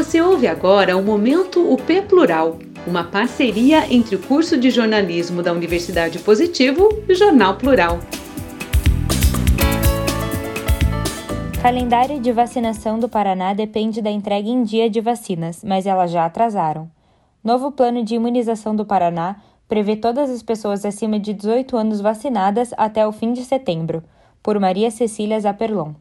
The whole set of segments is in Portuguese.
Você ouve agora o Momento UP Plural, uma parceria entre o curso de jornalismo da Universidade Positivo e o Jornal Plural. Calendário de vacinação do Paraná depende da entrega em dia de vacinas, mas elas já atrasaram. Novo plano de imunização do Paraná prevê todas as pessoas acima de 18 anos vacinadas até o fim de setembro, por Maria Cecília Zaperlon.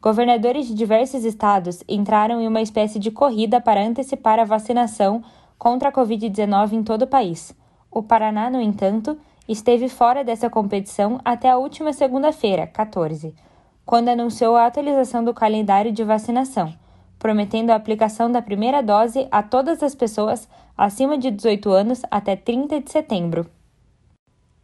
Governadores de diversos estados entraram em uma espécie de corrida para antecipar a vacinação contra a Covid-19 em todo o país. O Paraná, no entanto, esteve fora dessa competição até a última segunda-feira, 14, quando anunciou a atualização do calendário de vacinação, prometendo a aplicação da primeira dose a todas as pessoas acima de 18 anos até 30 de setembro.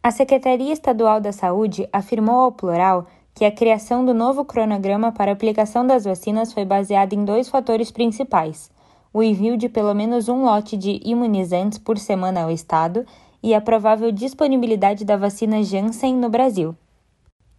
A Secretaria Estadual da Saúde afirmou ao plural que a criação do novo cronograma para aplicação das vacinas foi baseada em dois fatores principais: o envio de pelo menos um lote de imunizantes por semana ao Estado e a provável disponibilidade da vacina Janssen no Brasil.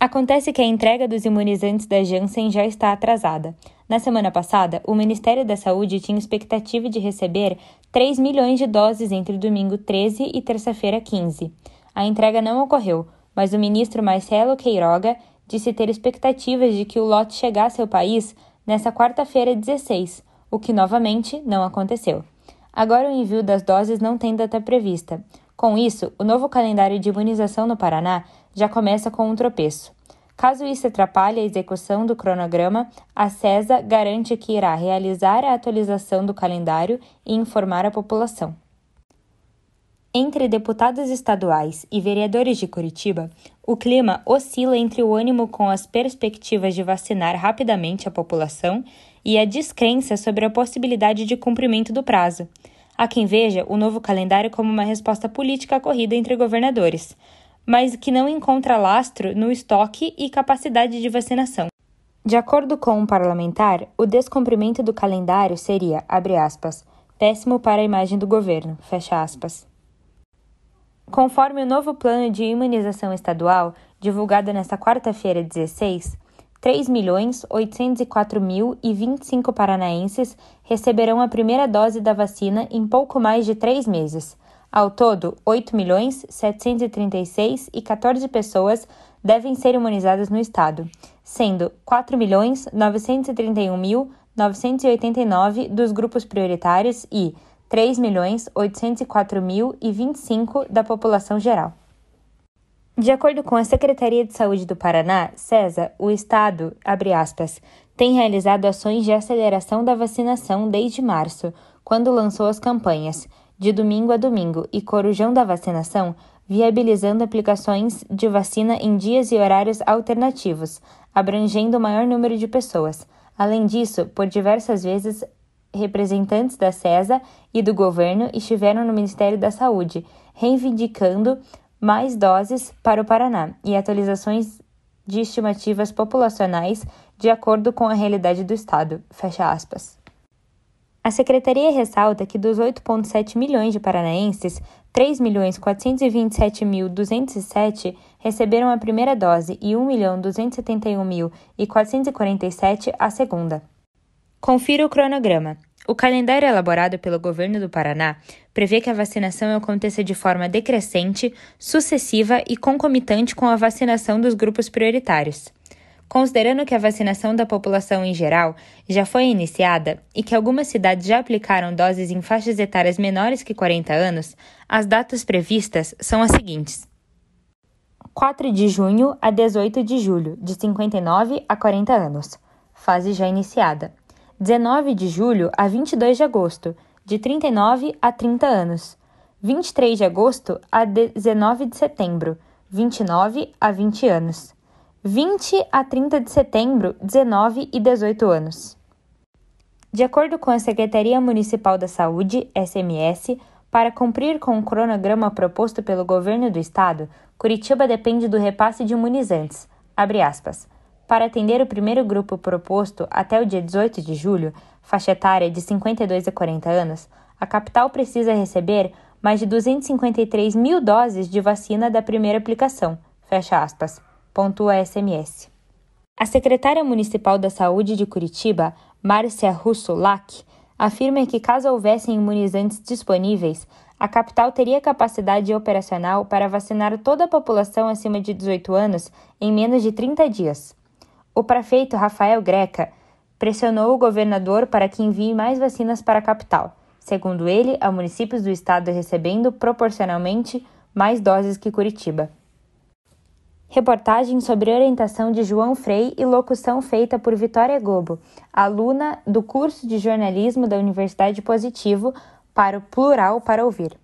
Acontece que a entrega dos imunizantes da Janssen já está atrasada. Na semana passada, o Ministério da Saúde tinha expectativa de receber 3 milhões de doses entre domingo 13 e terça-feira 15. A entrega não ocorreu, mas o ministro Marcelo Queiroga disse ter expectativas de que o lote chegasse ao país nesta quarta-feira 16, o que novamente não aconteceu. Agora o envio das doses não tem data prevista. Com isso, o novo calendário de imunização no Paraná já começa com um tropeço. Caso isso atrapalhe a execução do cronograma, a CESA garante que irá realizar a atualização do calendário e informar a população. Entre deputados estaduais e vereadores de Curitiba, o clima oscila entre o ânimo com as perspectivas de vacinar rapidamente a população e a descrença sobre a possibilidade de cumprimento do prazo. Há quem veja o novo calendário como uma resposta política à corrida entre governadores, mas que não encontra lastro no estoque e capacidade de vacinação. De acordo com um parlamentar, o descumprimento do calendário seria, abre aspas, péssimo para a imagem do governo, fecha aspas. Conforme o novo plano de imunização estadual, divulgado nesta quarta-feira 16, 3.804.025 paranaenses receberão a primeira dose da vacina em pouco mais de três meses. Ao todo, 8.736.014 e 14 pessoas devem ser imunizadas no estado, sendo 4.931.989 dos grupos prioritários e 3.804.025 da população geral. De acordo com a Secretaria de Saúde do Paraná, CESA, o Estado, aspas, tem realizado ações de aceleração da vacinação desde março, quando lançou as campanhas de domingo a domingo e corujão da vacinação, viabilizando aplicações de vacina em dias e horários alternativos, abrangendo o maior número de pessoas. Além disso, por diversas vezes representantes da CESA e do governo estiveram no Ministério da Saúde, reivindicando mais doses para o Paraná e atualizações de estimativas populacionais de acordo com a realidade do Estado. Fecha aspas. A secretaria ressalta que dos 8,7 milhões de paranaenses, 3.427.207 receberam a primeira dose e 1.271.447 a segunda. Confira o cronograma. O calendário elaborado pelo governo do Paraná prevê que a vacinação aconteça de forma decrescente, sucessiva e concomitante com a vacinação dos grupos prioritários. Considerando que a vacinação da população em geral já foi iniciada e que algumas cidades já aplicaram doses em faixas etárias menores que 40 anos, as datas previstas são as seguintes: 4 de junho a 18 de julho, de 59 a 40 anos, fase já iniciada. 19 de julho a 22 de agosto, de 39 a 30 anos. 23 de agosto a 19 de setembro, 29 a 20 anos. 20 a 30 de setembro, 19 e 18 anos. De acordo com a Secretaria Municipal da Saúde, SMS, para cumprir com o cronograma proposto pelo governo do estado, Curitiba depende do repasse de imunizantes. Para atender o primeiro grupo proposto até o dia 18 de julho, faixa etária de 52 a 40 anos, a capital precisa receber mais de 253 mil doses de vacina da primeira aplicação. Fecha aspas. Pontua SMS. A secretária municipal da Saúde de Curitiba, Márcia Russo-Lack, afirma que caso houvessem imunizantes disponíveis, a capital teria capacidade operacional para vacinar toda a população acima de 18 anos em menos de 30 dias. O prefeito Rafael Greca pressionou o governador para que envie mais vacinas para a capital. Segundo ele, há municípios do estado recebendo proporcionalmente mais doses que Curitiba. Reportagem sobre orientação de João Frei e locução feita por Vitória Gobo, aluna do curso de jornalismo da Universidade Positivo, para o Plural para Ouvir.